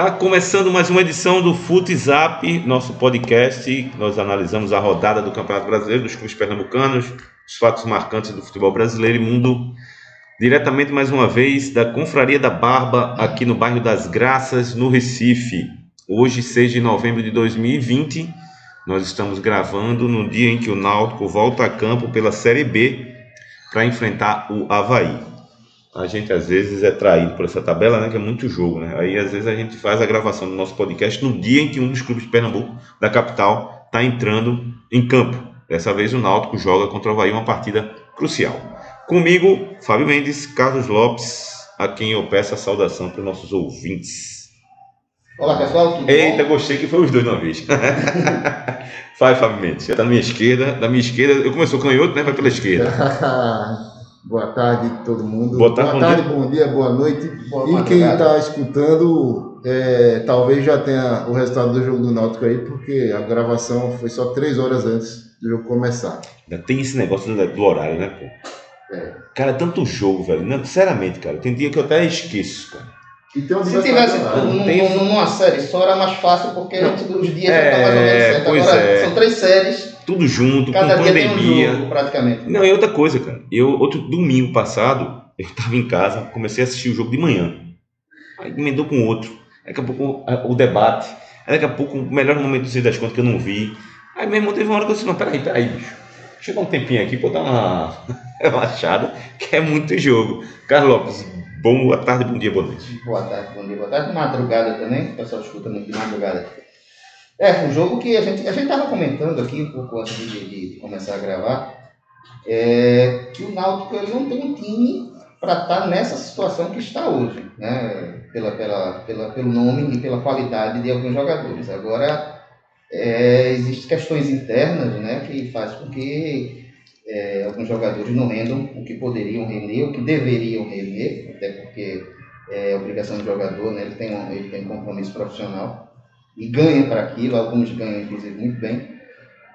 Tá começando mais uma edição do Fute Zap, nosso podcast. Nós analisamos a rodada do Campeonato Brasileiro, dos clubes pernambucanos, os fatos marcantes do futebol brasileiro e mundo. Diretamente mais uma vez da Confraria da Barba, aqui no bairro das Graças, no Recife. Hoje, 6 de novembro de 2020, nós estamos gravando no dia em que o Náutico volta a campo pela Série B para enfrentar o Havaí a gente às vezes é traído por essa tabela, né? Que é muito jogo, né? Aí às vezes a gente faz a gravação do nosso podcast no dia em que um dos clubes de Pernambuco, da capital, está entrando em campo. Dessa vez o Náutico joga contra o Havaí uma partida crucial. Comigo, Fábio Mendes, Carlos Lopes, a quem eu peço a saudação para os nossos ouvintes. Olá pessoal, tudo Eita, bom? gostei que foi os dois de uma vez. Vai, Fábio Mendes, você está na minha esquerda. Da minha esquerda, eu começou canhoto, né? Vai pela esquerda. Boa tarde todo mundo. Boa tarde, bom dia. bom dia, boa noite. Boa e quem está escutando, é, talvez já tenha o resultado do jogo do Náutico aí, porque a gravação foi só três horas antes do jogo começar. Ainda tem esse negócio do, do horário, né, pô? É. Cara, é tanto jogo, velho. Não, sinceramente, cara. Tem dia que eu até esqueço, cara. E um Se tivesse num- tem- num- numa série só era mais fácil, porque a gente, os dias É, já tá mais ou menos certo. pois Agora é. são três séries, Tudo junto, cada com dia tem um pandemia. jogo praticamente. Não, e outra coisa, cara. Eu, outro domingo passado, eu tava em casa, comecei a assistir o jogo de manhã. Aí emendou com outro. Daqui a pouco o debate. Aí daqui a pouco o melhor momento do das Contas que eu não vi. Aí meu irmão teve uma hora que eu disse, não, peraí, peraí, bicho. Deixa eu dar um tempinho aqui pra eu dar uma relaxada, que é muito jogo. Carlos Lopes, boa tarde, bom dia, boa noite. Boa tarde, bom dia, boa tarde. Madrugada também, o pessoal escuta muito de madrugada. É, um jogo que a gente a gente estava comentando aqui um pouco antes de, de- começar a gravar, é, que o Náutico ele não tem um time para estar nessa situação que está hoje, né? Pela, pela, pela, pelo nome e pela qualidade de alguns jogadores. Agora, é, existem questões internas né, que faz com que é, alguns jogadores não rendam o que poderiam render, o que deveriam render, até porque é obrigação do jogador, né? ele, tem um, ele tem um compromisso profissional e ganha para aquilo, alguns ganham inclusive muito bem,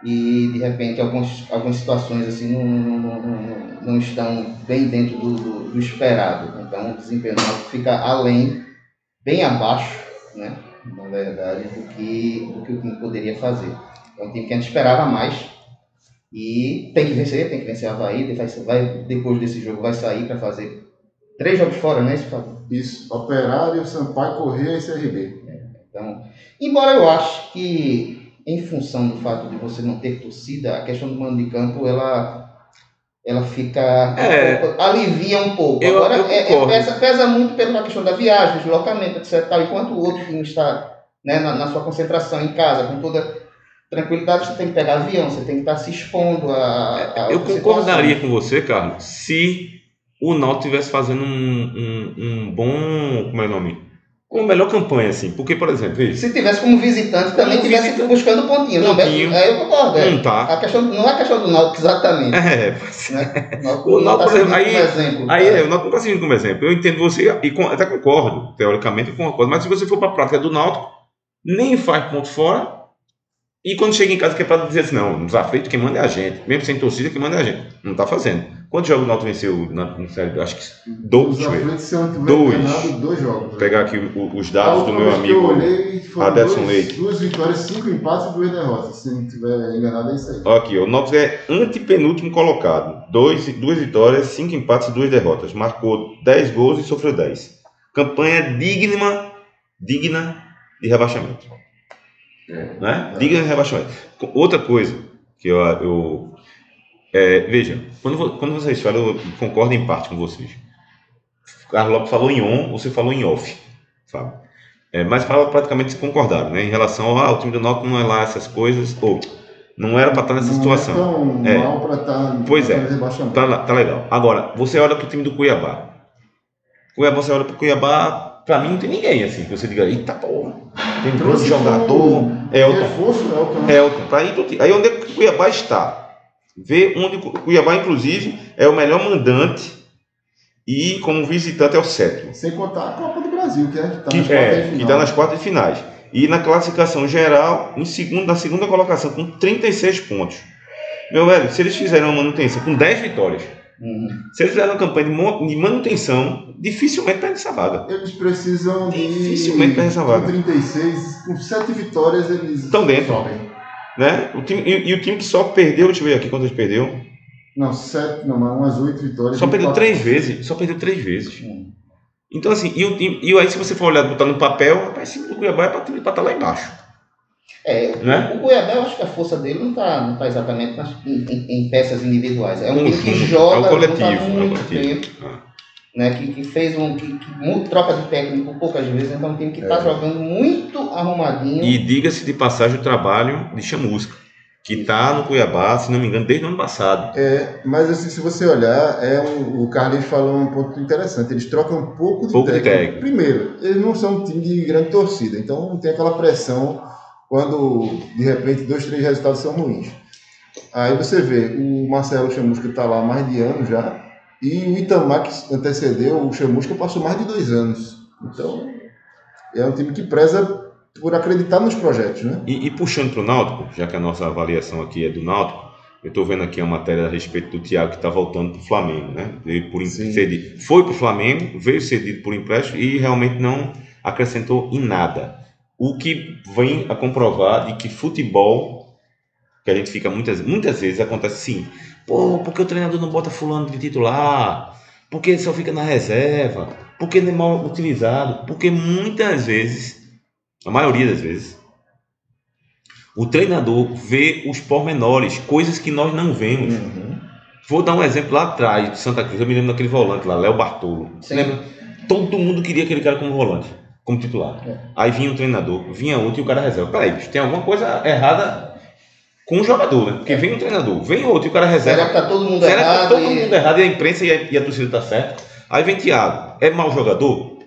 e de repente algumas, algumas situações assim não, não, não, não, estão bem dentro do, do, do esperado, então o desempenho fica além, bem abaixo, né? na verdade, do que, do que o time poderia fazer. É um time que a gente esperava mais, e tem que vencer, tem que vencer a Havaí, vai, vai, depois desse jogo vai sair para fazer três jogos fora, né, Fábio? Isso, Operário, Sampaio, Correia e CRB. Então, embora eu acho que em função do fato de você não ter torcida, a questão do mando de campo, ela ela fica É. um pouco- alivia um pouco. Eu- Agora eu é- é- pesa, pesa muito pela questão da viagem, deslocamento, etc. Tal, enquanto o outro time está né, na, na sua concentração em casa, com toda tranquilidade, você tem que pegar avião, você tem que estar se expondo a, a Eu outras concordaria situações. com você, Carlos, se o Náutico estivesse fazendo um, um, um bom. Como é o nome? Uma melhor campanha, assim. Porque, por exemplo, veja. Se tivesse como visitante, também Como tivesse visitante. buscando pontinho. Não, Pontinho. é, eu concordo. é. Não tá. A questão, não é a questão do Náutico exatamente. É, é. né? O Náutico O não Náutico, está por exemplo, aí- exemplo. Aí é, o Náutico não está servindo como exemplo. Eu entendo você e até concordo, teoricamente eu concordo. Mas se você for para a prática do Náutico, nem faz ponto fora. E quando chega em casa, que é para dizer assim: não, nos aflitos, quem manda é a gente. Mesmo sem torcida, quem manda é a gente. Não está fazendo. Quantos jogos o Náutico venceu na, na série? Acho que dois. Tiver Dois. enganado, dois jogos. Vou pegar aqui o- os dados do meu amigo. dois- Leite. Duas vitórias, cinco empates e duas derrotas. Se não tiver enganado, é isso aí. Aqui, o Náutico é antepenúltimo colocado. Dois, duas vitórias, cinco empates e duas derrotas. Marcou 10 gols e sofreu 10. Campanha digna, digna de rebaixamento. Né? Digna de rebaixamento. Outra coisa que eu. eu é, veja, quando, quando vocês falam, eu concordo em parte com vocês. O Carlos Lopes falou em on, você falou em off. Sabe? É, mas fala praticamente concordaram, né? Em relação ao ah, o time do Náutico não é lá essas coisas, ou não era para estar nessa Não situação. É tão É. mal para estar Pois é. Tá, tá legal. Agora, você olha pro time do Cuiabá. Cuiabá, você olha pro Cuiabá, pra mim não tem ninguém assim, que você diga, eita porra, tem um grande jogador. É, Elton. Reforço, Elton. Elton, pra ir. Aí onde é que o Cuiabá está? Vê onde o Cuiabá, inclusive, é o melhor mandante e como visitante é o sétimo. Sem contar a Copa do Brasil, que é que tá Que nas é, que está nas quartas de finais. E na classificação geral, em segundo, na segunda colocação, com 36 pontos. Meu velho, se eles fizerem uma manutenção com 10 vitórias, Uhum. Se eles fizerem uma campanha de, manutenção, dificilmente perde essa vaga. Eles precisam de. Dificilmente perde essa vaga. Com 36, com 7 vitórias, eles Estão dentro. sobem. Né? O time, e, e o time que só perdeu, deixa eu ver aqui quantas perdeu. Não, 7, não, mas umas 8 vitórias. Só perdeu 24. três vezes. Só perdeu três vezes. Uhum. Então, assim, e, o time- e aí, se você for olhar, botar no papel, rapaz, esse do Cuiabá é para estar lá embaixo. É, Né? o Cuiabá, eu acho que a força dele não está não tá exatamente nas, em, em- em peças individuais. É um time que joga é o junto há coletivo. É o muito coletivo. tempo, Ah. né? Que, que fez um. Que, que troca de técnico poucas vezes, então é um time que está É. jogando muito arrumadinho. E diga-se de passagem o trabalho de Chamusca, que está no Cuiabá, se não me engano, desde o ano passado. É, mas assim, se você olhar, é um, o Carlinhos falou um ponto interessante. Eles trocam um pouco de Pouco de técnico. técnico. Primeiro, eles não são um time de grande torcida, então não tem aquela pressão quando de repente dois, três resultados são ruins. Aí você vê, o Marcelo Chamusca está lá há mais de ano já, e o Itamar que antecedeu o Chamusca passou mais de dois anos. Então, é um time que preza por acreditar nos projetos, né? E, e puxando para o Náutico, já que a nossa avaliação aqui é do Náutico, eu estou vendo aqui a matéria a respeito do Thiago que está voltando para o Flamengo, né? Por Sim. cedido. Foi para o Flamengo, veio cedido por empréstimo e realmente não acrescentou em nada. O que vem a comprovar de que futebol, que a gente fica muitas, muitas vezes acontece sim. Pô, porque o treinador não bota fulano de titular? Porque ele só fica na reserva? Porque ele é mal utilizado? Porque muitas vezes, a maioria das vezes, o treinador vê os pormenores, coisas que nós não vemos. Uhum. Vou dar um exemplo lá atrás, de Santa Cruz. Eu me lembro daquele volante lá, Léo Bartolo. Sim. Lembra? Todo mundo queria aquele cara como volante, como titular. É. Aí vinha um treinador, vinha outro e o cara reserva. Peraí, tem alguma coisa errada com o jogador, né? Porque vem um treinador, vem outro e o cara reserva. Será que tá todo mundo Será que tá errado? todo e- mundo errado e a imprensa e a, e a torcida tá certa? Aí vem Thiago, é mau jogador?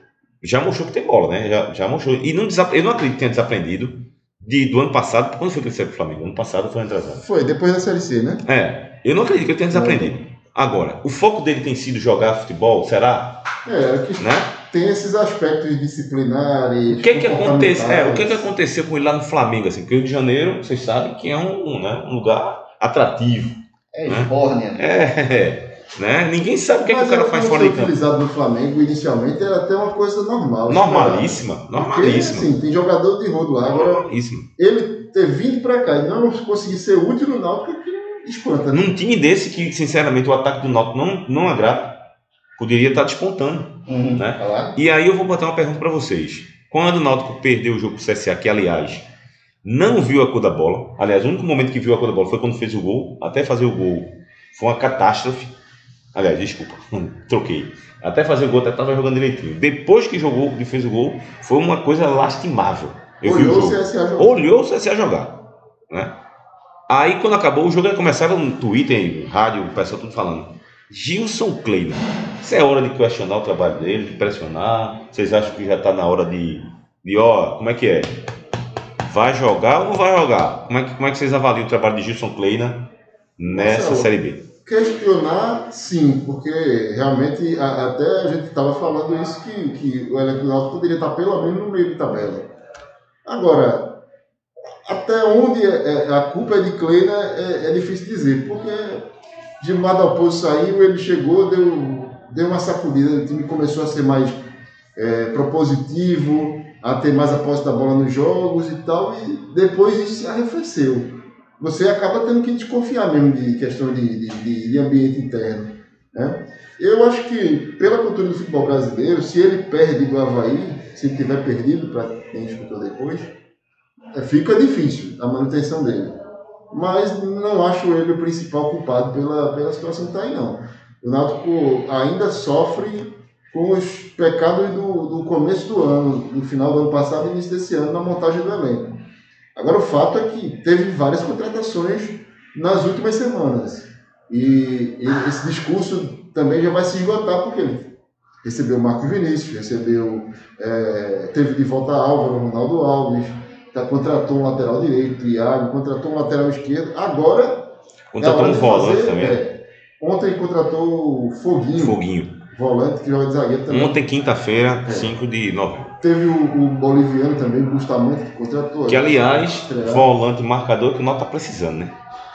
Já mostrou que tem bola, né? Já, já mostrou. E não desap... eu não acredito que tenha desaprendido de, do ano passado. Quando foi que ele saiu pro Flamengo? Ano passado foi atrasado. Foi, depois da Série C, né? É, eu não acredito que ele tenha desaprendido. Agora, o foco dele tem sido jogar futebol, será? É, que Né? Tem esses aspectos disciplinares. O que que acontece? É, o que que comportamentais. aconteceu com ele lá no Flamengo, assim? Porque o Rio de Janeiro, vocês sabem que é um, né, um lugar atrativo. É Né? esbórnia. É, né? Ninguém sabe o que, é que o cara faz fora de campo. utilizado no Flamengo inicialmente era até uma coisa normal. Normalíssima, Porque, normalíssima. assim, tem jogador de rodo lá. Agora, Normalíssima. ele ter vindo pra cá e não conseguir ser útil no Náutico, que espanta. né? Num time desse que, sinceramente, o ataque do Náutico não, não agrada, poderia estar despontando. Uhum. Né? Tá? E aí eu vou botar uma pergunta para vocês. Quando o Náutico perdeu o jogo pro CSA, que aliás não viu a cor da bola, aliás, o único momento que viu a cor da bola foi quando fez o gol, até fazer o gol foi uma catástrofe. Aliás, desculpa, troquei. Até fazer o gol até estava jogando direitinho. Depois que jogou, que fez o gol, foi uma coisa lastimável. Eu o Olhou o jogo CSA jogar. olhou o CSA jogar. Né? Aí quando acabou o jogo, aí começaram no Twitter, no rádio, o pessoal tudo falando. Gilson Kleina. Isso é hora de questionar o trabalho dele, de pressionar. Vocês acham que já está na hora de, de, ó, como é que é? Vai jogar ou não vai jogar? Como é que, como é que vocês avaliam o trabalho de Gilson Kleina nessa Marcelo, Série B? Questionar, sim, porque realmente a- até a gente estava falando isso que, que o elenco Náutico poderia estar pelo menos no meio de tabela. Agora, até onde é- é- a culpa é de Kleina é, é difícil dizer, porque Gilmar Dalpozo saiu, ele chegou, deu, deu uma sacudida, o time começou a ser mais é, propositivo, a ter mais a posse da bola nos jogos e tal, e depois isso se arrefeceu você acaba tendo que desconfiar mesmo de questão de, de, de- de ambiente interno. Né? Eu acho que, pela cultura do futebol brasileiro, se ele perde do Havaí, se ele tiver perdido, para quem escutou depois, é, fica difícil a manutenção dele. Mas não acho ele o principal culpado pela, pela situação que está aí, não. O Náutico ainda sofre com os pecados do, do começo do ano, no final do ano passado e início desse ano, na montagem do elenco. Agora, o fato é que teve várias contratações nas últimas semanas. E e- esse discurso também já vai se esgotar, porque ele recebeu o Marcos Vinícius, recebeu, é, teve de volta Álvaro, Ronaldo Alves, tá, contratou um lateral direito, Iago, contratou um lateral esquerdo. Agora. Contratou é um volante também. é. Ontem contratou o Foguinho, Foguinho. volante, que joga de zagueiro também. Ontem, quinta-feira, É. 5 de novembro. Teve o, o boliviano também, o Bustamante, que contratou. Que, aliás, volante marcador que o Náutico tá precisando, né?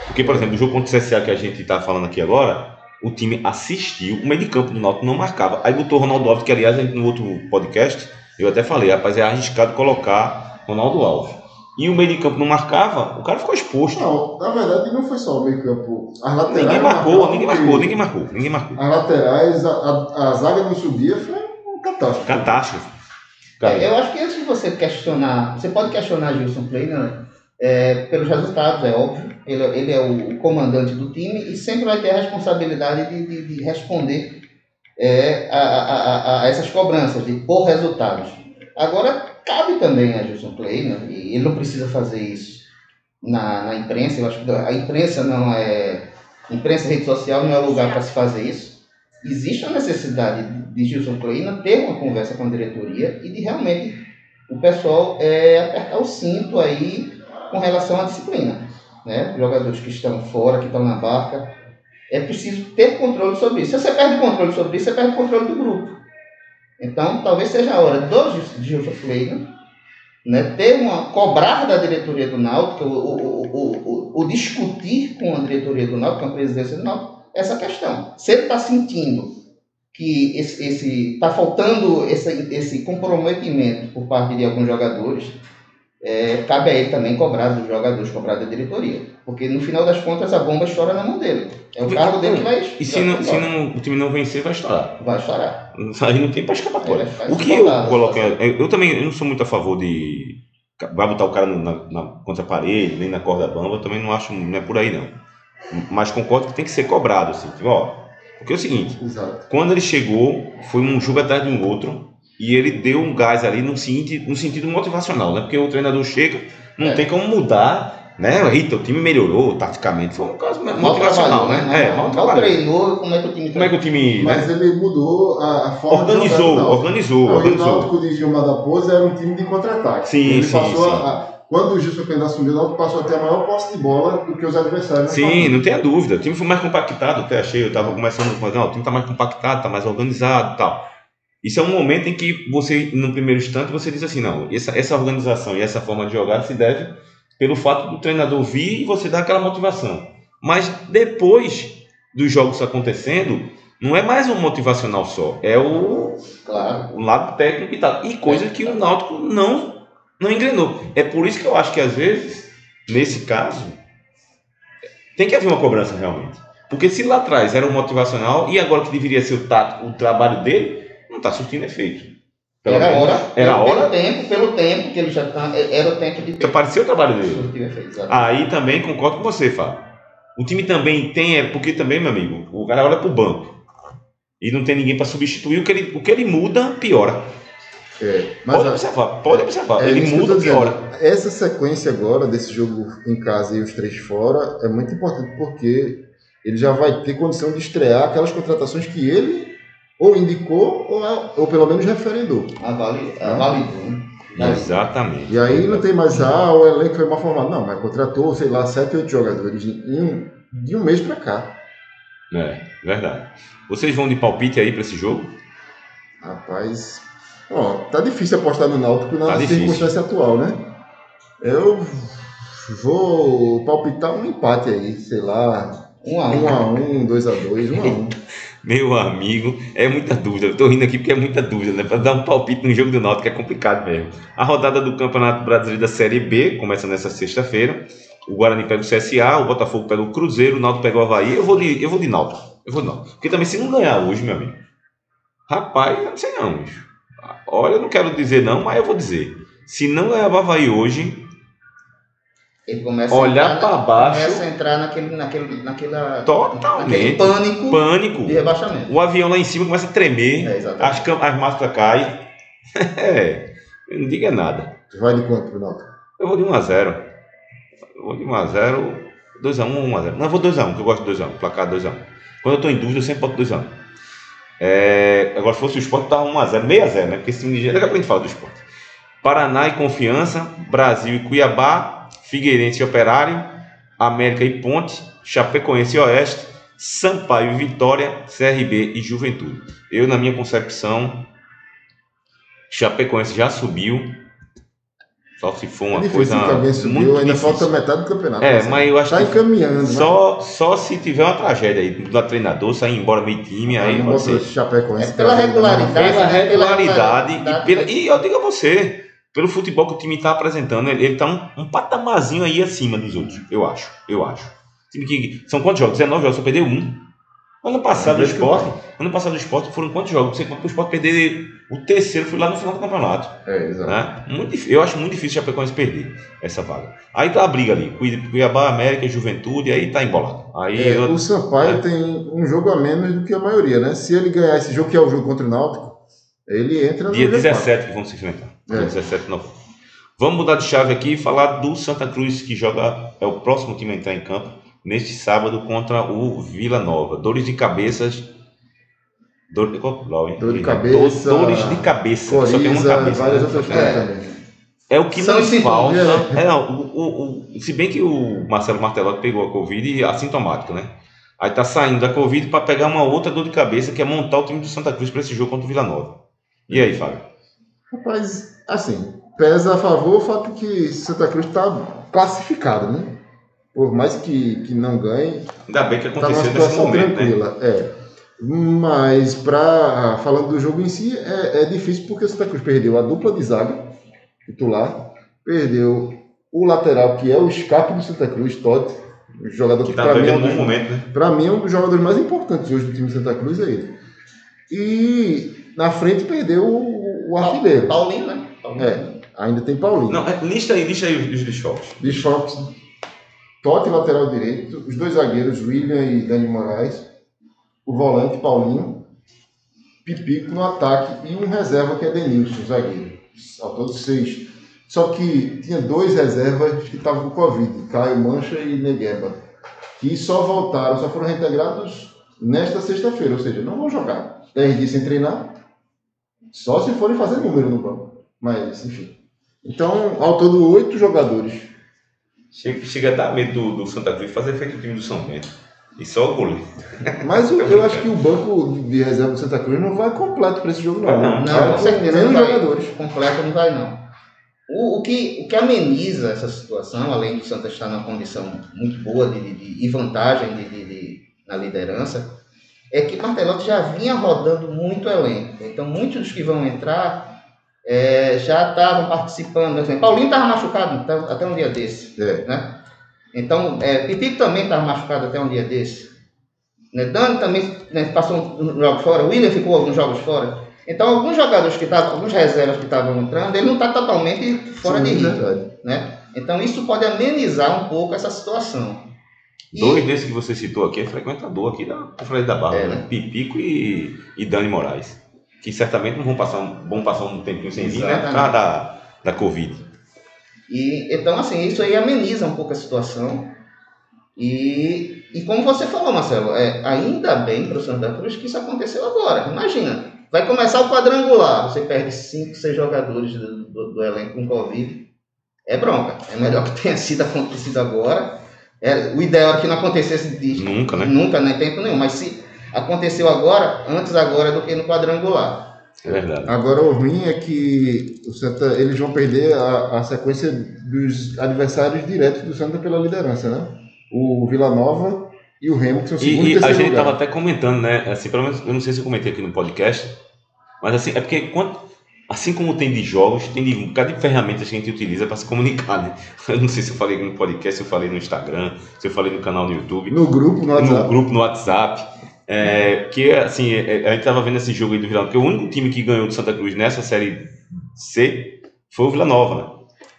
Porque, por exemplo, o jogo contra o CSA que a gente tá falando aqui agora, o time assistiu, o meio de campo do Náutico não marcava. Aí botou Ronaldo Alves, que aliás, no outro podcast, eu até falei, rapaz, é arriscado colocar Ronaldo Alves. E o meio de campo não marcava, o cara ficou exposto. Não, na verdade não foi só o meio campo. As laterais. Ninguém marcou, ninguém marcou, ninguém marcou, ninguém marcou. As laterais, a, a, a zaga não subia, foi um catástrofe. Catástrofe. É, eu acho que antes de você questionar, você pode questionar Gilson Kleiner é, pelos resultados, é óbvio. Ele, ele é o comandante do time e sempre vai ter a responsabilidade de, de, de responder é, a, a, a, a, essas cobranças, de pôr resultados. Agora, cabe também a Gilson Kleiner, e ele não precisa fazer isso na, na imprensa, eu acho que a imprensa não é. Imprensa rede social não é lugar para se fazer isso. Existe a necessidade de Gilson Kleina ter uma conversa com a diretoria e de realmente o pessoal é, apertar o cinto aí com relação à disciplina. Né? Jogadores que estão fora, que estão na barca, é preciso ter controle sobre isso. Se você perde controle sobre isso, você perde controle do grupo. Então, talvez seja a hora do Gilson Kleina né, ter uma cobrar da diretoria do Náutico, o, o, o, o, discutir com a diretoria do Náutico, com a presidência do Náutico, essa questão. Se ele está sentindo que esse está faltando esse, esse comprometimento por parte de alguns jogadores, é, cabe a ele também cobrar dos jogadores, cobrar da diretoria. Porque no final das contas a bomba estoura na mão dele. É o cargo dele que vai. E se, não, se não, o time não vencer, vai estourar. Vai estourar. Aí não tem para escapatória. O que eu coloco. Eu, eu também eu não sou muito a favor de. Vai botar o cara na, na, contra a parede, nem na corda bamba, eu também não acho. Não é por aí não. Mas concordo que tem que ser cobrado, assim. Tipo, ó, porque é o seguinte, Exato. quando ele chegou, foi um jogo atrás de um outro, e ele deu um gás ali no, sentido, no sentido motivacional, né? Porque o treinador chega, não é. tem como mudar, né? Eita, o time melhorou taticamente. Foi um caso motivacional, né? né? É, mal, mal treinou, como é que o time. Como é que o time. Mas né? ele mudou a, a forma organizou, de Organizou, não, organizou. O Náutico de Gilmar da Pose era um time de contra-ataque. Sim, ele sim, passou sim. A, quando o Gilson Pena assumiu, o passou a ter a maior posse de bola do que os adversários. Né, Sim, não tenha dúvida. O time foi mais compactado, até achei. Eu estava começando a não, o time está mais compactado, está mais organizado tal. Isso é um momento em que você, no primeiro instante, você diz assim, não, essa, essa organização e essa forma de jogar se deve pelo fato do treinador vir e você dar aquela motivação. Mas depois dos jogos acontecendo, não é mais um motivacional só, é o, claro. o lado técnico e tal. E coisa que o Náutico não não engrenou. É por isso que eu acho que às vezes, nesse caso, tem que haver uma cobrança realmente. Porque se lá atrás era um motivacional e agora que deveria ser o, tato, o trabalho dele, está surtindo efeito. Pelo era hora, era pelo, hora. Pelo tempo, pelo tempo que ele já tá, era o tempo de. Apareceu o trabalho dele. Efeito, Aí também concordo com você, Fábio. O time também tem, é, porque também, meu amigo, o cara olha para o banco e não tem ninguém para substituir, o que, ele, o que ele muda, piora. É, mas pode observar, pode é, observar. É, ele muda de hora. Essa sequência agora desse jogo em casa e os três fora é muito importante porque ele já vai ter condição de estrear aquelas contratações que ele ou indicou ou, ou pelo menos referendou. Avalidou, né? Exatamente. E aí não tem mais, ah, o elenco foi mal formado. Não, mas contratou, sei lá, sete, oito jogadores em um, de um mês para cá. É, verdade. Vocês vão de palpite aí para esse jogo? Rapaz, Ó, tá difícil apostar no Náutico na tá circunstância atual, né? Eu vou palpitar um empate aí, sei lá. Um a um, um, a um dois a dois, um a um. Meu amigo, é muita dúvida. Eu tô rindo aqui porque é muita dúvida, né? Para dar um palpite no jogo do Náutico é complicado mesmo. A rodada do Campeonato Brasileiro da Série B começa nessa sexta-feira. O Guarani pega o CSA, o Botafogo pega o Cruzeiro, o Náutico pega o Havaí. Eu vou de, eu vou de Náutico. Eu vou de Náutico. Porque também se não ganhar hoje, meu amigo. Rapaz, não sei não, bicho. Olha, eu não quero dizer não, mas eu vou dizer. Se não é o Havaí hoje, ele começa olhar para baixo. Começa a entrar naquele, naquele, naquela, totalmente naquele pânico, pânico de rebaixamento. O avião lá em cima começa a tremer, é, as, as máscaras caem. é, não diga nada. Você vai de quanto, Renato? Eu vou de 1x0. Eu vou de 1x0, 2x1 ou 1x0. Não, eu vou 2x1, que eu gosto de 2x1, placar 2x1. Quando eu estou em dúvida, eu sempre boto 2x1. É, agora, se fosse o esporte, estava 1x0, 6x0, né? Porque esse time de daqui a pouco a gente fala do esporte. Paraná e Confiança, Brasil e Cuiabá, Figueirense e Operário, América e Ponte, Chapecoense e Oeste, Sampaio e Vitória, CRB e Juventude. Eu, na minha concepção, Chapecoense já subiu. Só se for É uma difícil coisa subiu, muito ainda difícil. falta metade do campeonato. É, Marcelo. mas eu acho tá que encaminhando, né? Só, só se tiver uma tragédia aí do treinador, sair embora meio time, aí não ser. Chapecoense. É pela regularidade. Pela né? regularidade Pela e, pela, e eu digo a você, pelo futebol que o time está apresentando, ele, ele tá um, um patamarzinho aí acima dos outros, eu acho. Eu acho. Time que, são quantos jogos? 19 jogos, só perdeu um. Ano passado o É, esporte, ano passado o esporte foram quantos jogos? Você o esporte perder o terceiro, foi lá no final do campeonato. É, exato. Né? Muito eu acho muito difícil o Chapecoense perder essa vaga. Aí tá a briga ali, Cui- Cuiabá, América, Juventude, aí tá embolado. Aí É, eu- o Sampaio É. tem um jogo a menos do que a maioria, né? Se ele ganhar esse jogo, que é o jogo contra o Náutico, ele entra no Dia G4. 17 que vão se enfrentar. É. 17 de novembro. Vamos mudar de chave aqui e falar do Santa Cruz, que joga, é o próximo time a entrar em campo, neste sábado contra o Vila Nova. Dores de cabeças. Dor, qual- Lau, hein? Dor de cabeça, Dores de cabeça. Só tem uma Coriza, cabeça. várias né? outras É. também. É o que São não os sintomas, falta. É, não, o, o- se bem que o Marcelo Martelotti pegou a Covid e assintomático, né? Aí tá saindo da Covid para pegar uma outra dor de cabeça que é montar o time do Santa Cruz para esse jogo contra o Vila Nova. E aí, Fábio? Rapaz, assim, pesa a favor o fato que Santa Cruz está classificado, né? Por mais que, que não ganhe, Ainda bem que numa aconteceu nesse situação momento, né? tranquila. É. Mas, pra, falando do jogo em si, é, é difícil porque o Santa Cruz perdeu a dupla de zaga titular, perdeu o lateral, que é o escape do Santa Cruz, Todd, o jogador Que que, tá para mim, é um bom dos- momento, né? Pra mim é um dos jogadores mais importantes hoje do time de Santa Cruz é ele. E na frente perdeu o, artilheiro. Paulinho, né? Paulinho. É, ainda tem Paulinho. Não, é, lista aí, lista aí os, os desfalques. Desfalques, Totti lateral direito, os dois zagueiros, William e Dani Moraes, o volante Paulinho, Pipico no ataque e um reserva que é Denilson, zagueiro. Ao todo seis. Só que tinha dois reservas que estavam com Covid, Caio Mancha e Negueba, que só voltaram, só foram reintegrados nesta sexta-feira, ou seja, não vão jogar. Dez dias sem treinar, só se forem fazer número no banco. Mas, enfim. Então, ao todo, oito jogadores Chega, chega a dar medo do, do Santa Cruz fazer feito o time do São Bento. E só o goleiro. Mas o- eu acho que o banco de reserva do Santa Cruz não vai completo para esse jogo, não. Não, Não, Vai com certeza menos não jogadores. Completo não vai, não. O, o que, o que ameniza essa situação, além do Santa estar numa condição muito boa de, de- de- e vantagem de, de- de- na liderança, é que Martelotti já vinha rodando muito elenco. Então, muitos dos que vão entrar é, já estavam participando. Exemplo, Paulinho estava machucado até, até um dia desse. É. Né? Então, é, também estava machucado até um dia desse. Né? Dani também né, passou uns jogos fora. William ficou alguns jogos fora. Então, alguns jogadores que estavam, alguns reservas que estavam entrando, ele não está totalmente fora Sim, de ritmo. Né? Então, isso pode amenizar um pouco essa situação. Dois desses que você citou aqui é frequentador aqui da Conferência da Barra, É, né? né? Pipico e, e Dani Moraes. Que certamente não vão passar um, vão passar um tempinho sem vir, né? Por causa da, da Covid. E, então, assim, isso aí ameniza um pouco a situação. E, e como você falou, Marcelo, é, ainda bem para o Santa Cruz que isso aconteceu agora. Imagina, vai começar o quadrangular, você perde 5, 6 jogadores do, do, do elenco com Covid. É bronca. É melhor que tenha sido acontecido agora. É, o ideal era que não acontecesse de, Nunca, né? nunca, nem tempo nenhum. Mas se aconteceu agora, antes agora do que no quadrangular. É verdade. Agora, o ruim é que o Santa, eles vão perder a, a sequência dos adversários diretos do Santa pela liderança, né? O Vila Nova e o Remo, que são o segundo E, e e a gente estava até comentando, né? Assim, pelo menos, eu não sei se eu comentei aqui no podcast, mas assim, é porque quanto, assim como tem de jogos, tem de um bocado de ferramentas que a gente utiliza para se comunicar, né? Eu não sei se eu falei no podcast, se eu falei no Instagram, se eu falei no canal no YouTube. No grupo, no no WhatsApp. grupo no WhatsApp. É, que assim, é, a gente tava vendo esse jogo aí do Vila Nova, porque o único time que ganhou do Santa Cruz nessa série C foi o Vila Nova,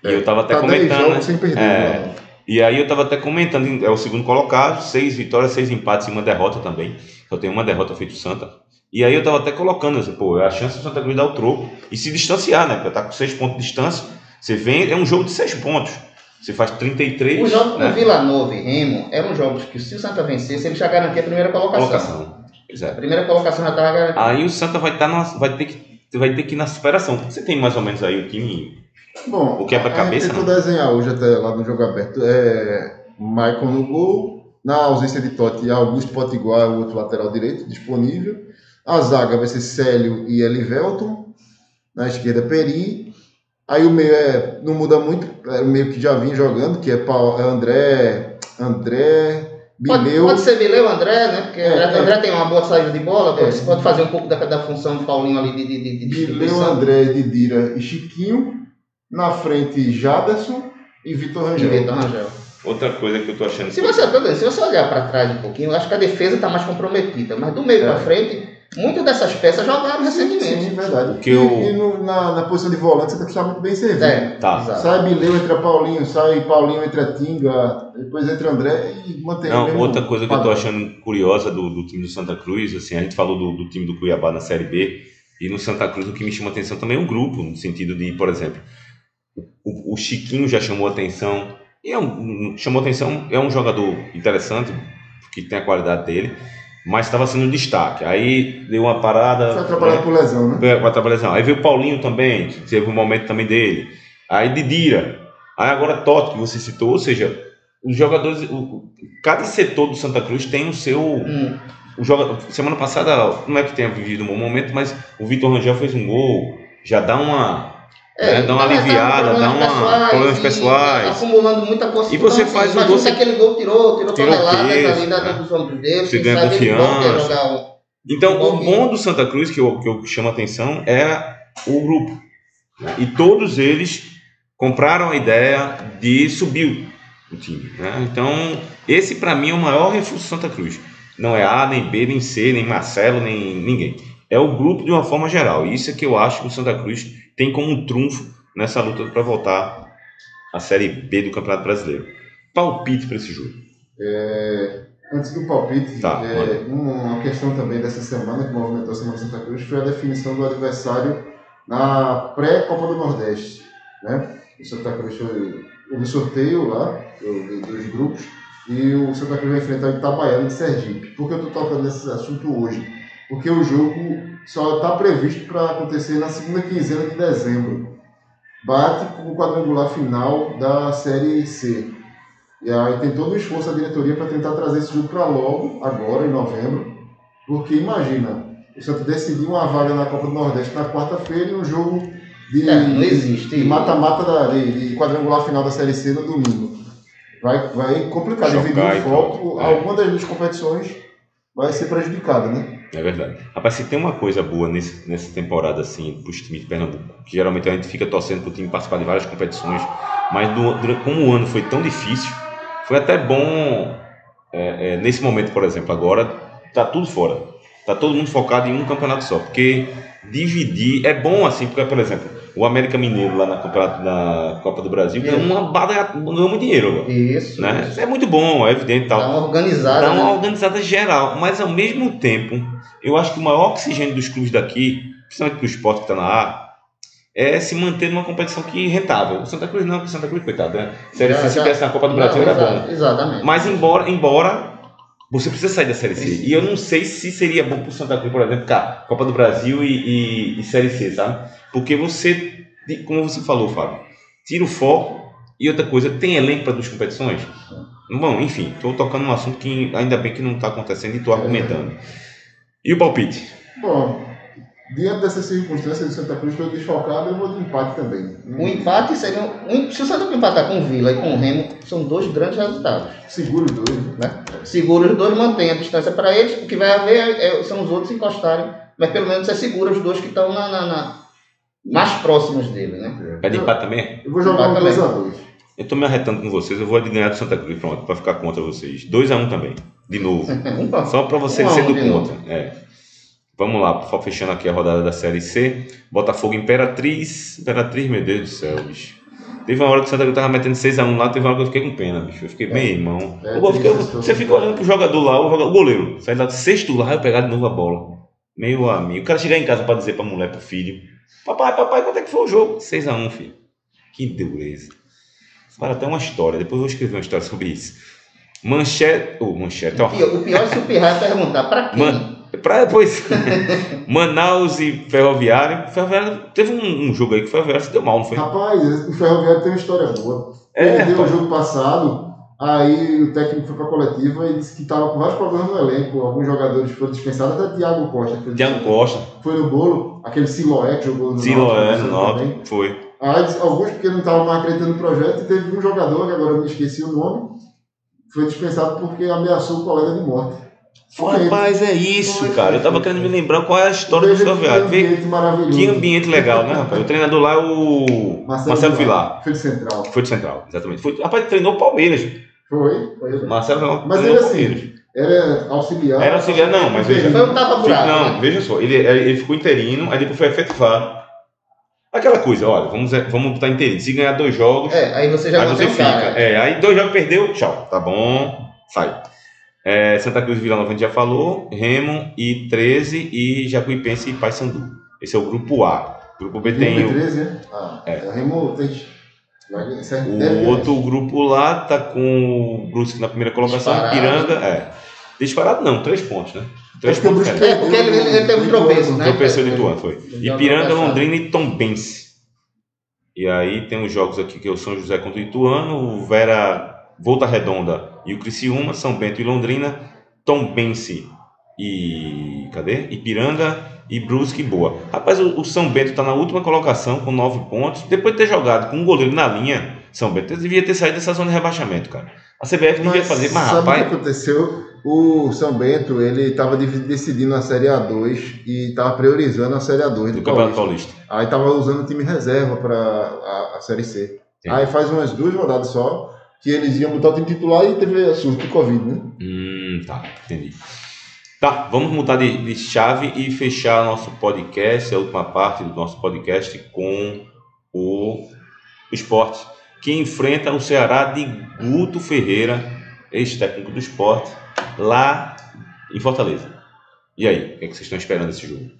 né? E eu tava até tá 10 comentando, né? perder. É. Nova. E aí eu tava até comentando, é o segundo colocado, seis vitórias, seis empates e uma derrota também. Só tem uma derrota feito o Santa. E aí eu tava até colocando, assim, pô, é a chance do Santa Cruz dar o troco e se distanciar, né? Porque tá com seis pontos de distância. Você vem, é um jogo de seis pontos. Você faz 33, Os jogos né? com Vila Nova e Remo eram jogos que, se o Santa vencesse, ele já garantia a primeira colocação. Colocação. É. A primeira colocação já estava garantida. Aí o Santa vai, tá na, vai, ter que, vai ter que ir na superação. Você tem mais ou menos aí o time. Bom, O quebra-cabeça, a gente tentou desenhar hoje até lá no jogo aberto. É Michael no gol, na ausência de Totti, Augusto Potiguar, o outro lateral direito, disponível. A zaga vai ser Célio e Elivelton. Na esquerda, Peri. Aí o meio é, não muda muito, é o meio que já vinha jogando, que é, Paulo, é André, André, Pode, Bileu. pode ser Bileu, André, né? Porque É, André, é. André tem uma boa saída de bola, É. você pode fazer um pouco da, da função do Paulinho ali de, de, de, de Bileu. André, Didira e Chiquinho. Na frente, Jaderson e Vitor Rangel. Vitor Rangel. Outra coisa que eu tô achando. Se você, se você olhar para trás um pouquinho, eu acho que a defesa está mais comprometida. Mas do meio É. para frente, muitas dessas peças jogaram recentemente. sim, verdade. Que e eu- e no- na, na posição de volante você tem que estar muito bem servido. É, Tá. exato. Sai Bileu, entra Paulinho, sai Paulinho, entra Tinga, depois entra André e mantém o Não, outra coisa que eu tô padrão. achando curiosa do, do time do Santa Cruz, assim, a gente falou do, do time do Cuiabá na Série B, e no Santa Cruz o que me chama atenção também é o grupo, no sentido de, por exemplo, o, o Chiquinho já chamou atenção, e é um, chamou atenção, é um jogador interessante, que tem a qualidade dele, mas estava sendo um destaque. Aí deu uma parada. Foi atrapalhado né? por lesão, né? Com a trabalhação. Aí veio o Paulinho também, teve um momento também dele. Aí Didira. Aí agora Totti, que você citou. Ou seja, os jogadores. O- cada setor do Santa Cruz tem o seu. Hum. O joga, semana passada, não é que tenha vivido um bom momento, mas o Vitor Rangel fez um gol. Já dá uma. Né, dá uma tá aliviada, dá uma. Problemas pessoais. Acumulando muita consciência. E você faz um imagina gol, você- aquele gol tirou, tirou, Tirou toneladas ali né? dos ombros dele. Você ganha confiança. Então, o bom do Santa Cruz, que eu, que eu chamo a atenção, é o grupo. né? E todos eles compraram a ideia de subir o time. né? Então, esse para mim é o maior reforço do Santa Cruz. Não é A, nem B, nem C, nem Marcelo, nem ninguém. É o grupo de uma forma geral. Isso é que eu acho que o Santa Cruz tem como um trunfo nessa luta para voltar à Série B do Campeonato Brasileiro. Palpite para esse jogo. É, antes do palpite, Tá, é, uma questão também dessa semana que movimentou a Semana de Santa Cruz foi a definição do adversário na pré-Copa do Nordeste. Né? O Santa Cruz foi, houve sorteio lá do- do- dos grupos e o Santa Cruz vai enfrentar o Itabaiana de Sergipe. Por que eu estou tocando nesse assunto hoje? Porque o jogo só está previsto para acontecer na segunda quinzena de dezembro. Bate com o quadrangular final da Série C. E aí tem todo o esforço da diretoria para tentar trazer esse jogo para logo, agora em novembro, porque imagina, o Santos decidir uma vaga na Copa do Nordeste na quarta-feira e um jogo de É, mata-mata da- de, de quadrangular final da Série C no domingo. Vai, vai complicar, dividir o e foco, é. alguma das duas competições vai ser prejudicada, né? É verdade. Rapaz, se tem uma coisa boa nesse, nessa temporada, assim, pros times de Pernambuco, que geralmente a gente fica torcendo pro time participar de várias competições, mas do- durante- como o ano foi tão difícil, foi até bom, é, é, nesse momento, por exemplo, agora, tá tudo fora. Tá todo mundo focado em um campeonato só, porque dividir é bom, assim, porque, por exemplo, o América Mineiro lá na, campeonato, na Copa do Brasil ganhou uma bada, ganhou muito dinheiro Isso. né? isso. É muito bom, é evidente e tal Dá uma organizada. dá uma né? organizada geral, mas ao mesmo tempo, eu acho que o maior oxigênio dos clubes daqui, principalmente para o esporte que está na A, é se manter numa competição que rentável. O Santa Cruz não, porque o Santa Cruz, coitado, né? Já- C, se tivesse na Copa do Não, Brasil, era exa- bom. Exatamente. Mas embora, embora você precisa sair da Série C. E eu não sei se seria bom para o Santa Cruz, por exemplo, cá, Copa do Brasil e, e- e Série C, sabe? Porque você, como você falou, Fábio, tira o foco e outra coisa, tem elenco para duas competições? Bom, enfim, estou tocando um assunto que ainda bem que não está acontecendo e estou argumentando. E o palpite? Bom, diante dessas circunstâncias do Santa Cruz, estou desfocado, eu vou de empate também. O empate seria. Um, se o Santa Cruz empatar com o Vila e com o Remo, são dois grandes resultados. Seguro os dois. Né? Segura os dois, mantém a distância para eles. O que vai haver é- são os outros encostarem. Mas pelo menos você segura os dois que estão na, na- na- mais próximos dele. Né? É de empate também? Eu vou jogar um Empate 2x2. Eu estou me arretando com vocês, eu vou ganhar do Santa Cruz, pronto, para ficar contra vocês. 2x1 também, de novo. Um Só para você Um um ser do de contra. É. Vamos lá, fechando aqui a rodada da Série C. Botafogo Imperatriz. Imperatriz, meu Deus do céu, bicho. Teve uma hora que o Santa Cruz tava metendo 6x1 lá, teve uma hora que eu fiquei com pena, bicho. Eu fiquei bem, irmão. É, Eu você fica olhando pro jogador lá, o, jogador- o goleiro. Sai lá do sexto lá e pegar de novo a bola. Meu amigo. O cara chegar em casa pra dizer pra mulher, pro filho: Papai, papai, quanto é que foi o jogo? 6x1, filho. Que dureza. Para até uma história, depois eu vou escrever uma história sobre isso. Manchete. Ô, manchete, ó. O pior, o pior é se o Pirraia perguntar para quem. Man- Pra, pois, Manaus e Ferroviário. Ferroviário teve um, um jogo aí que o Ferroviário se deu mal, não foi? Rapaz, o Ferroviário tem uma história boa. É, Perdeu o jogo passado, aí o técnico foi pra coletiva e disse que estava com vários problemas no elenco. Alguns jogadores foram dispensados, até Thiago Costa. foi- Thiago Costa, Foi no bolo, aquele Siloé que jogou no Siloé, no. Náutico, foi. Aí, alguns porque não estavam mais acreditando no projeto, e teve um jogador, que agora eu me esqueci o nome, foi dispensado porque ameaçou o colega de morte. Rapaz, é isso, Foi, cara. Eu tava foi. querendo me lembrar qual é a história do seu que ambiente maravilhoso. que ambiente legal, né, rapaz? O treinador lá é o Marcelo Vilar. Foi de central. Foi de Central, exatamente. Foi, rapaz, treinou o Palmeiras. Foi. Foi, Marcelo não, Mas ele assim, Palmeiras. Era auxiliar. Era auxiliar, não, mas veja. foi um tapa-buraco. Não, né? veja só, ele, ele ficou interino, aí depois foi efetivado. Aquela coisa, olha, vamos, vamos botar interino. Se ganhar dois jogos, É, aí você já aí você fica. cara. É, aí dois jogos perdeu, tchau. Tá bom, sai. É, Santa Cruz e Vila Nova a gente já falou, Remo e 13 e Jacuipense e Paysandu. Esse é o grupo A. Grupo B tem Remo o, 13, né? Ah, É. é. Remo tem. É- o outro grupo lá, tá com o Brusque na primeira colocação, Disparado. Piranga, é. Disparado não, três pontos, né? Três É porque o pontos. Brusque é. É, porque ele, ele, teve um tropeço, né? Tropeçou de Ituano, foi. Ipiranga, tropeçado. Londrina e Tombense. E aí tem os jogos aqui que é o São José contra o Ituano, o Vera Volta Redonda e o Criciúma, São Bento e Londrina, Tombense e cadê? Ipiranga e Brusque e Boa. Rapaz, o, o São Bento está na última colocação com nove pontos. Depois de ter jogado com um goleiro na linha, São Bento devia ter saído dessa zona de rebaixamento, cara. A CBF devia fazer, mas sabe o rapaz, que aconteceu? O São Bento, ele estava decidindo a Série A2 e estava priorizando a Série A2 do, do Campeonato Paulista. Paulista. Aí estava usando o time reserva para a, a Série C. Sim. Aí faz umas duas rodadas só que eles iam botar o time titular e teve surto de Covid, né? Hum, tá, entendi. Tá, vamos mudar de, de chave e fechar nosso podcast, a última parte do nosso podcast com o esporte, que enfrenta o Ceará de Guto Ferreira, ex-técnico do esporte, lá em Fortaleza. E aí, o que, é que vocês estão esperando desse jogo?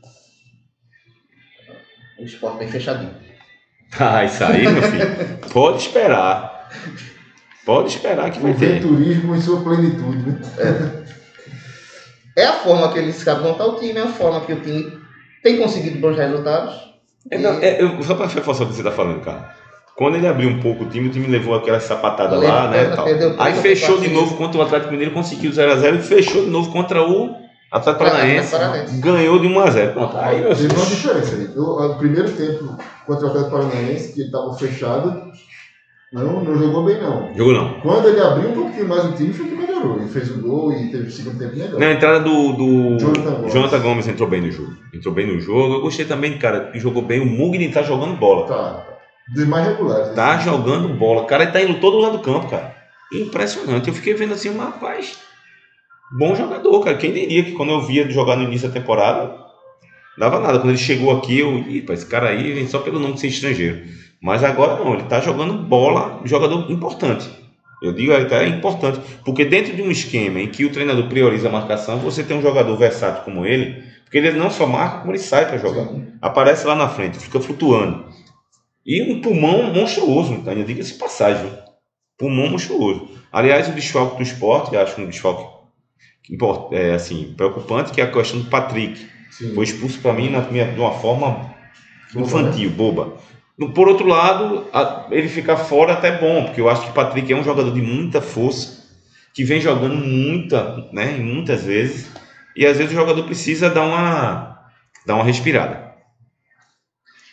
O esporte bem fechadinho. Ah, isso aí, meu filho, pode esperar. Pode esperar que vai O ter. venturismo em sua plenitude, né? É a forma que eles sabem montar o time, é a forma que o time tem conseguido bons resultados. É, não, é, eu, só para reforçar o que você tá falando, cara. Quando ele abriu um pouco o time, o time levou aquela sapatada lá, né? Tal. Aí fechou de novo contra o Atlético Mineiro, conseguiu 0x0 e fechou de novo contra o Atlético Paranaense. Ganhou de 1x0. Pronto. Aí, meu Teve uma diferença ali. O, o primeiro tempo contra o Atlético Paranaense, que estava fechado, não, não jogou bem, não. Jogou não. Quando ele abriu um pouquinho mais o time, foi que melhorou. Ele fez o gol e teve o segundo tempo melhor. Na entrada do, do Jonathan Gomes. Jonathan Gomes entrou bem no jogo. Entrou bem no jogo. Eu gostei também, cara, que jogou bem. O Mugni tá jogando bola. Tá. Dos mais regulares. Tá assim. jogando bola. O cara tá indo todo lado do campo, cara. Impressionante. Eu fiquei vendo assim, mas, rapaz, bom jogador, cara. Quem diria que quando eu via jogar no início da temporada, dava nada. Quando ele chegou aqui, eu, ih, esse cara aí vem só pelo nome de ser estrangeiro. Mas agora não, ele tá jogando bola, jogador importante. Eu digo até importante, porque dentro de um esquema em que o treinador prioriza a marcação, você tem um jogador versátil como ele, porque ele não só marca, como ele sai para jogar aparece lá na frente, fica flutuando. E um pulmão monstruoso, tá? Digo essa passagem. Pulmão monstruoso. Aliás, o desfalque do esporte, eu acho um desfalque é, assim, preocupante, que é a questão do Patrick. Sim. Foi expulso para mim na minha- de uma forma Boba, infantil, boba. No- Por outro lado, a- ele ficar fora até é bom, porque eu acho que o Patrick é um jogador de muita força, que vem jogando muita, né, muitas vezes, e às vezes o jogador precisa dar uma, dar uma respirada.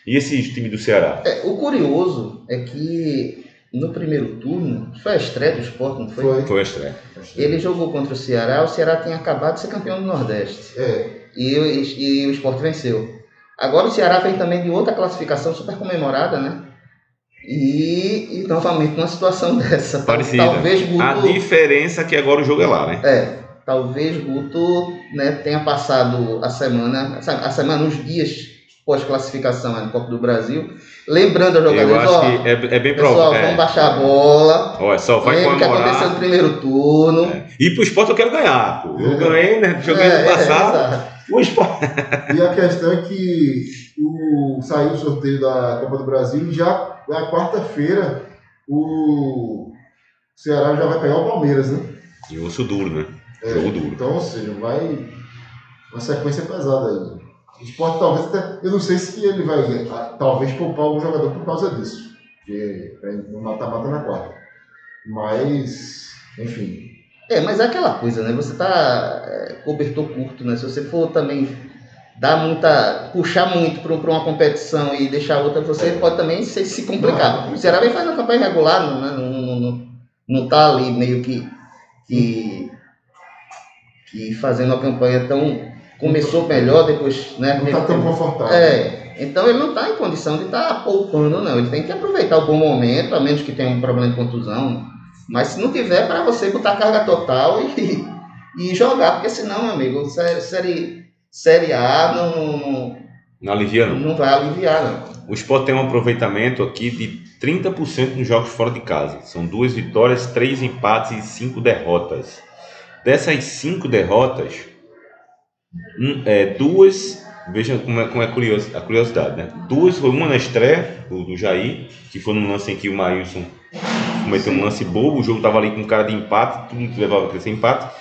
E esse time do Ceará? É, o curioso é que no primeiro turno, foi a estreia do esporte, não foi? Foi. Foi a estreia. Ele jogou contra o Ceará, o Ceará tinha acabado de ser campeão do Nordeste. É. E, o- e o esporte venceu. Agora o Ceará vem também de outra classificação super comemorada, né? E, e novamente numa situação dessa. Parecida. Talvez Guto. A diferença é que agora o jogo é lá, né? É, talvez Guto né, tenha passado a semana, a semana, os dias pós-classificação no Copa do Brasil, lembrando aos Eu jogadores, acho ó, que é, é bem pessoal, provável. vamos baixar a bola, Olha, só vai lembra o que aconteceu no comemorar. primeiro turno. E pro esporte eu quero ganhar. pô. Eu É. ganhei, né? Joguei É, no é, passado. o esporte. E a questão é que o, saiu o sorteio da Copa do Brasil e já na quarta-feira o Ceará já vai pegar o Palmeiras, né? E osso duro, né? É, Jogo duro. Então, ou seja, vai uma sequência pesada aí. Esporte talvez até. Eu não sei se ele vai ah, talvez poupar algum jogador por causa disso. Porque é no mata-mata na quarta. Mas, enfim. É, mas é aquela coisa, né? Você tá é, cobertor curto, né? Se você for também dar muita. puxar muito para uma competição e deixar outra, você pode também se, se complicar. Não. O Ceará vem fazendo uma campanha regular, não, né? não, não, não, não tá ali meio que, que, que fazendo uma campanha tão. Começou melhor, depois. Né, Não está tão confortável. é, então ele não está em condição de estar poupando, não. Ele tem que aproveitar o bom momento, a menos que tenha um problema de contusão. Mas se não tiver, para você botar carga total e, e jogar, porque senão, meu amigo, sé- série, série A não, não, Não alivia, não. não vai aliviar, não. O Sport tem um aproveitamento aqui de 30% nos jogos fora de casa. São duas vitórias, três empates e cinco derrotas. Dessas cinco derrotas, um- é, duas. Veja como é, como é curioso, a curiosidade, né? Duas foi uma na estreia do, do Jair, que foi num lance em que o Maílson cometeu um lance bobo, o jogo estava ali com cara de empate, tudo que levava a crescer empate.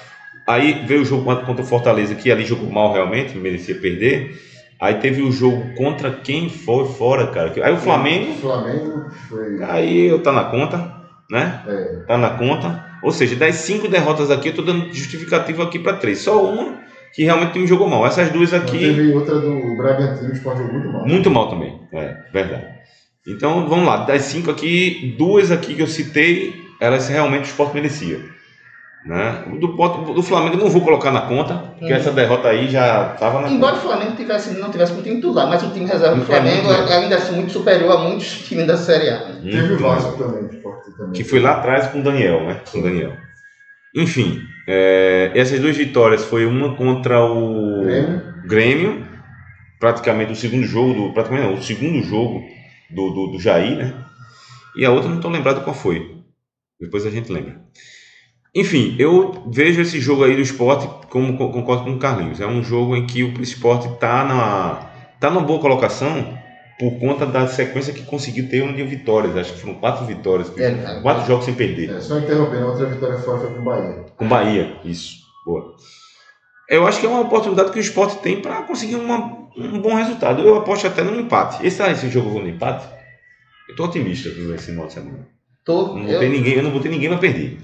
Aí veio o jogo contra, contra o Fortaleza, que ali jogou mal realmente, merecia perder. Aí teve o jogo contra quem foi fora, cara. Aí o Flamengo, O Flamengo foi. aí eu tá na conta, né? É, Tá na conta. Ou seja, das cinco derrotas aqui, eu tô dando justificativa aqui para três. Só uma que realmente o time jogou mal. Essas duas mas aqui, teve outra do Bragantino, o Sport jogou muito mal. muito mal também. É, verdade. Então, vamos lá. Das cinco aqui, duas aqui que eu citei, elas realmente o esporte merecia. Né? O do, do Flamengo não vou colocar na conta, porque Uhum. essa derrota aí já estava na Embora conta. o Flamengo tivesse, não tivesse com o time titular, mas o time reserva do É Flamengo muito é ainda assim muito superior a muitos times da Série A. né? Teve o Muito Vasco também, o Sport também. que foi lá atrás com o Daniel, né? Com o Daniel. Enfim, é, essas duas vitórias foi uma contra o Grêmio. Grêmio, praticamente o segundo jogo do, praticamente não, o segundo jogo do, do, do Jair, né? E a outra não estou lembrado qual foi. Depois a gente lembra. Enfim, eu vejo esse jogo aí do esporte como co- concordo com o Carlinhos. É um jogo em que o esporte está na tá numa boa colocação por conta da sequência que conseguiu ter um de vitórias. Acho que foram quatro vitórias, É, quatro jogos sem perder. É, só interrompendo, outra vitória fora foi com o Bahia. Com Bahia, isso. Boa. Eu acho que é uma oportunidade que o esporte tem para conseguir uma- um bom resultado. Eu aposto até no empate. Esse, ah, esse jogo vou no empate? Eu tô otimista com esse final de semana. Tô, Não eu, botei ninguém, eu não botei ninguém para perder.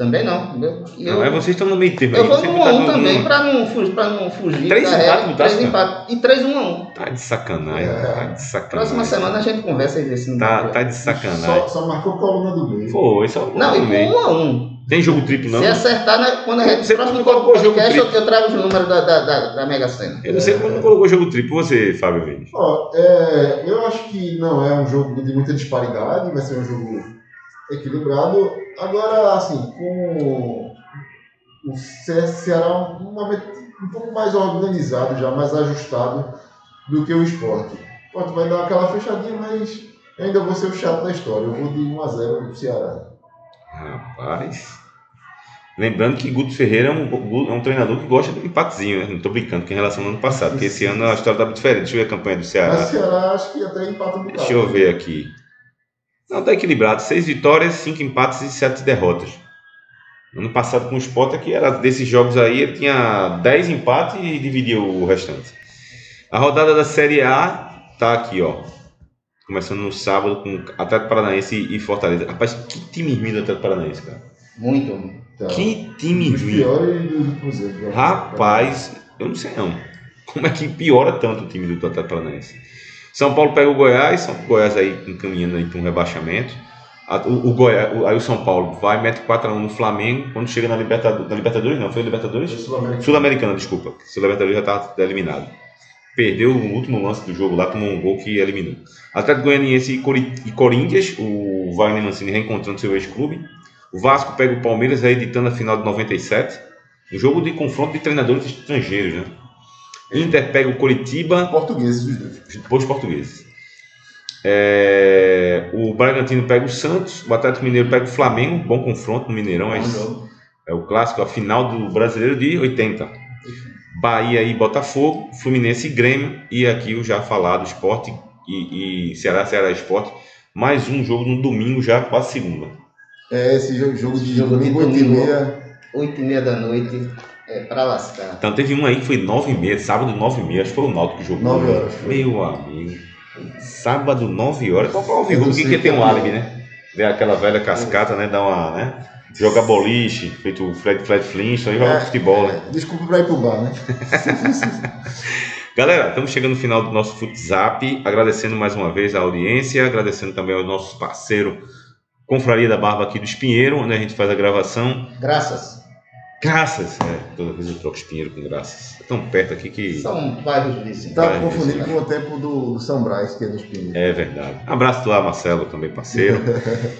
Também não. Eu, não é vocês estão no meio termo. eu vou no botar 1 no- também, para não, fugir, pra não fugir Três da empates, regra. botasse, Três cara? empates. E 3 1 a 1 Tá de sacanagem. É. Tá de sacanagem. Próxima semana a gente conversa e vê se não Tá, tá de sacanagem. Só, só marcou coluna do meio. Foi, só Não, e com meio. 1 a 1 Tem jogo triplo, não? Se acertar, né, quando a gente. Você próximo não colocou jogo triplo. eu trago os números da, da, da, da Mega Sena. Eu não sei como não colocou jogo triplo. Você, Fábio Mendes. Ó, é, eu acho que não é um jogo de muita disparidade, vai ser um jogo equilibrado. Agora, assim, com o Ce- Ceará um, uma- um pouco mais organizado já, mais ajustado do que o esporte. O esporte vai dar aquela fechadinha, mas ainda vou ser o chato da história. Eu vou de 1 a 0 pro Ceará. Rapaz. Lembrando que Guto Ferreira é um, é um treinador que gosta de um empatezinho, né? Não tô brincando com relação ao ano passado, porque esse ano a história tá muito diferente. Deixa eu ver a campanha do Mas o Ceará. Ceará acho que até empata um bocado. Deixa eu ver aqui. Não, tá equilibrado. Seis vitórias, cinco empates e sete derrotas. Ano passado com o Sport aqui era desses jogos aí, ele tinha 10 empates e dividia o restante. A rodada da Série A tá aqui, ó. Começando no sábado com Atlético Paranaense e Fortaleza. Rapaz, que time ruim do Atlético Paranaense, cara. Muito. Tá. Que time ruim. piores dos últimos anos. Rapaz, eu não sei não. Como é que piora tanto o time do Atlético Paranaense? São Paulo pega o Goiás, São Goiás aí encaminhando aí para um rebaixamento. O, o Goiás, o- aí o São Paulo vai mete 4 a 1 no Flamengo, quando chega na Libertadores, na Libertadores não, foi Libertadores? Sul-Americana, desculpa. Sul-Americana já estava eliminado. Perdeu o último lance do jogo lá, tomou um gol que eliminou. Atlético Goianiense e, Cori- e Corinthians, o Wagner Mancini reencontrando seu ex-clube. O Vasco pega o Palmeiras, reeditando a final de 97. Um jogo de confronto de treinadores estrangeiros, né? Inter pega o Coritiba, Portugueses os dois. depois portugueses. É, o Bragantino pega o Santos, o Atlético Mineiro pega o Flamengo, bom confronto no Mineirão, é, é o clássico, a final do Brasileiro de 80. Bahia e Botafogo, Fluminense e Grêmio, e aqui o já falado Esporte e, e Ceará, Ceará Esporte. Mais um jogo no domingo, já quase segunda. É, esse jogo, jogo de Jogo de domingo, 8 e meia. 8 e meia da noite. É pra lascar. Então teve um aí que foi 9 e meia, sábado 9 e meia, acho que foi o Náutico que jogou. 9 horas, foi. Meu amigo. Sábado 9 horas. Qual foi o que, que tem um é. álibi, né? Ver aquela velha cascata, né? Dar uma, né? Jogar boliche, feito o Fred Fred Flintstone, É, futebol, né? Desculpa pra ir pro bar, né? Galera, estamos chegando no final do nosso Futzap, agradecendo mais uma vez a audiência, agradecendo também ao nosso parceiro Confraria da Barba aqui do Espinheiro, onde a gente faz a gravação. Graças. Graças, é, toda vez eu troco Espinheiro com Graças. É tão perto aqui que. São bairros vizinhos. Tá Vai, confundido isso, com o tempo do, do São Brás, que é do Espinho. É verdade. Abraço lá, Marcelo, também parceiro.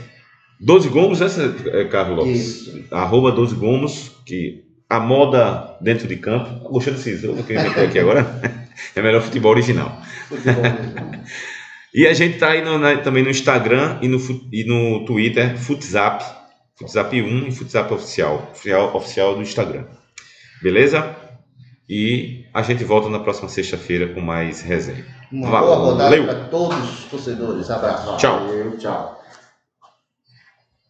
12 Gomos, essa é Carlos Lopes. Isso. Arroba 12 Gomos, que a moda dentro de campo. Gostou desse jogo que eu aqui agora? É melhor futebol original. Futebol mesmo. E a gente tá aí no- na- também no Instagram e no, e no Twitter, Futzap. Futzap 1 e oficial. Oficial, oficial do Instagram. Beleza? E a gente volta na próxima sexta-feira com mais resenha. Uma Valeu. boa rodada para todos os torcedores. Abraço. Tchau. Valeu, tchau.